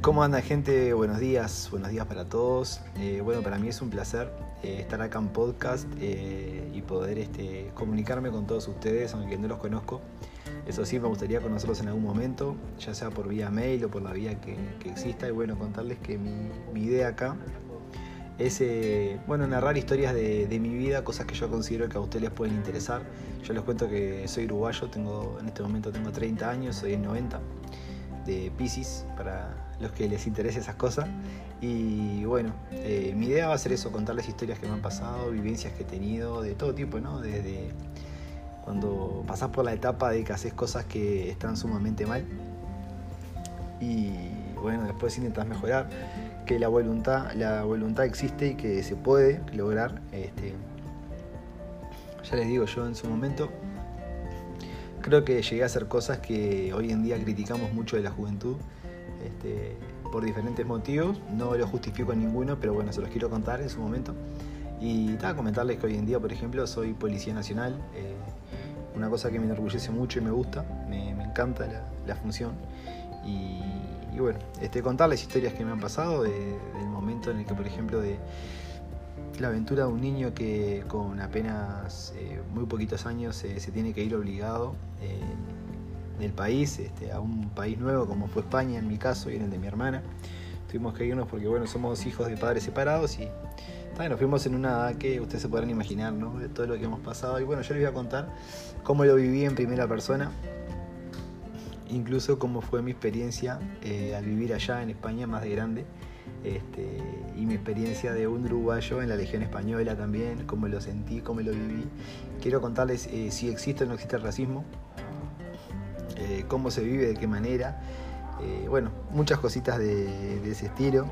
¿Cómo anda gente? Buenos días, buenos días para todos. Eh, bueno, para mí es un placer eh, estar acá en podcast eh, y poder este, comunicarme con todos ustedes, aunque no los conozco. Eso sí, me gustaría conocerlos en algún momento, ya sea por vía mail o por la vía que, exista. Y bueno, contarles que mi, idea acá es bueno, narrar historias de, de, mi vida, cosas que yo considero que a ustedes les pueden interesar. Yo les cuento que soy uruguayo, tengo, en este momento tengo 30 años, soy en 90 de Pisces, para los que les interese esas cosas. Y bueno, eh, mi idea va a ser eso, contarles historias que me han pasado, vivencias que he tenido, de todo tipo, ¿no? Desde cuando pasás por la etapa de que haces cosas que están sumamente mal y bueno, después intentas mejorar, que la voluntad, la voluntad existe y que se puede lograr. Este, ya les digo, yo en su momento creo que llegué a hacer cosas que hoy en día criticamos mucho de la juventud este, por diferentes motivos. No lo justifico en ninguno, pero bueno, se los quiero contar en su momento. Y estaba comentarles que hoy en día, por ejemplo, soy policía nacional. Eh, una cosa que me enorgullece mucho y me gusta, me, encanta la, función. Y, bueno, este, contarles historias que me han pasado del momento en el que, por ejemplo, de, la aventura de un niño que con apenas eh, muy poquitos años se tiene que ir obligado eh, del país, este, a un país nuevo como fue España en mi caso y en el de mi hermana. Tuvimos que irnos porque bueno, somos hijos de padres separados y nos fuimos en una edad que ustedes se podrán imaginar, ¿no? De todo lo que hemos pasado. Y bueno, yo les voy a contar cómo lo viví en primera persona, incluso cómo fue mi experiencia eh, al vivir allá en España más de grande. Este, mi experiencia de un uruguayo en la Legión Española también, cómo lo sentí, cómo lo viví. Quiero contarles eh, si existe o no existe el racismo, eh, cómo se vive, de qué manera. Eh, bueno, muchas cositas de, ese estilo.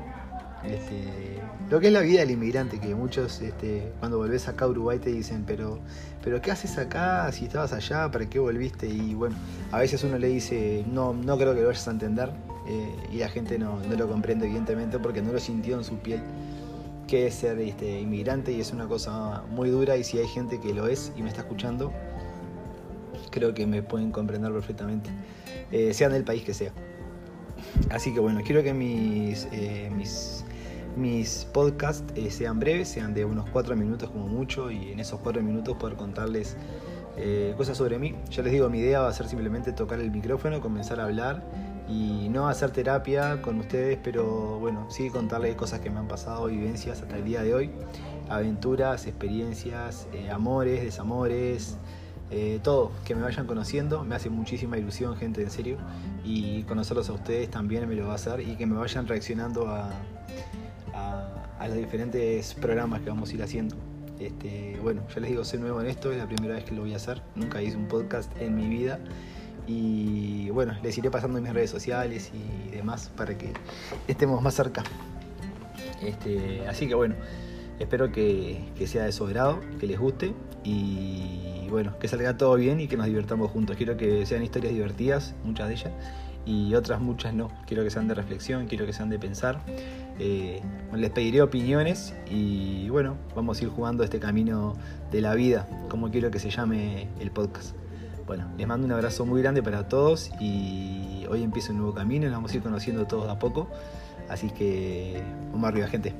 Este, lo que es la vida del inmigrante, que muchos este, cuando volvés acá a Uruguay te dicen, pero, pero ¿qué haces acá si estabas allá? ¿Para qué volviste? Y bueno, a veces uno le dice, no, no creo que lo vayas a entender, eh, y la gente no, lo comprende evidentemente porque no lo sintió en su piel que es ser este, inmigrante y es una cosa muy dura y si hay gente que lo es y me está escuchando, creo que me pueden comprender perfectamente, eh, sean del país que sea. Así que bueno, quiero que mis, eh, mis podcasts eh, sean breves, sean de unos cuatro minutos como mucho y en esos cuatro minutos poder contarles cosas sobre mí. Ya les digo, mi idea va a ser simplemente tocar el micrófono, comenzar a hablar y no hacer terapia con ustedes, pero bueno, sí contarles cosas que me han pasado, vivencias hasta el día de hoy, aventuras, experiencias, amores, desamores, eh, todo, que me vayan conociendo, me hace muchísima ilusión, gente, en serio, y conocerlos a ustedes también me lo va a hacer y que me vayan reaccionando a, a, los diferentes programas que vamos a ir haciendo. Este, bueno, ya les digo, soy nuevo en esto, es la primera vez que lo voy a hacer, nunca hice un podcast en mi vida y bueno, les iré pasando mis redes sociales y demás para que estemos más cerca. Este, así que bueno, espero que, sea de su grado, que les guste y bueno, que salga todo bien y que nos divertamos juntos. Quiero que sean historias divertidas, muchas de ellas, y otras muchas no. Quiero que sean de reflexión, quiero que sean de pensar. Eh, les pediré opiniones y bueno, vamos a ir jugando este camino de la vida, como quiero que se llame el podcast. Bueno, les mando un abrazo muy grande para todos y hoy empieza un nuevo camino, nos vamos a ir conociendo todos a poco. Así que vamos arriba, gente.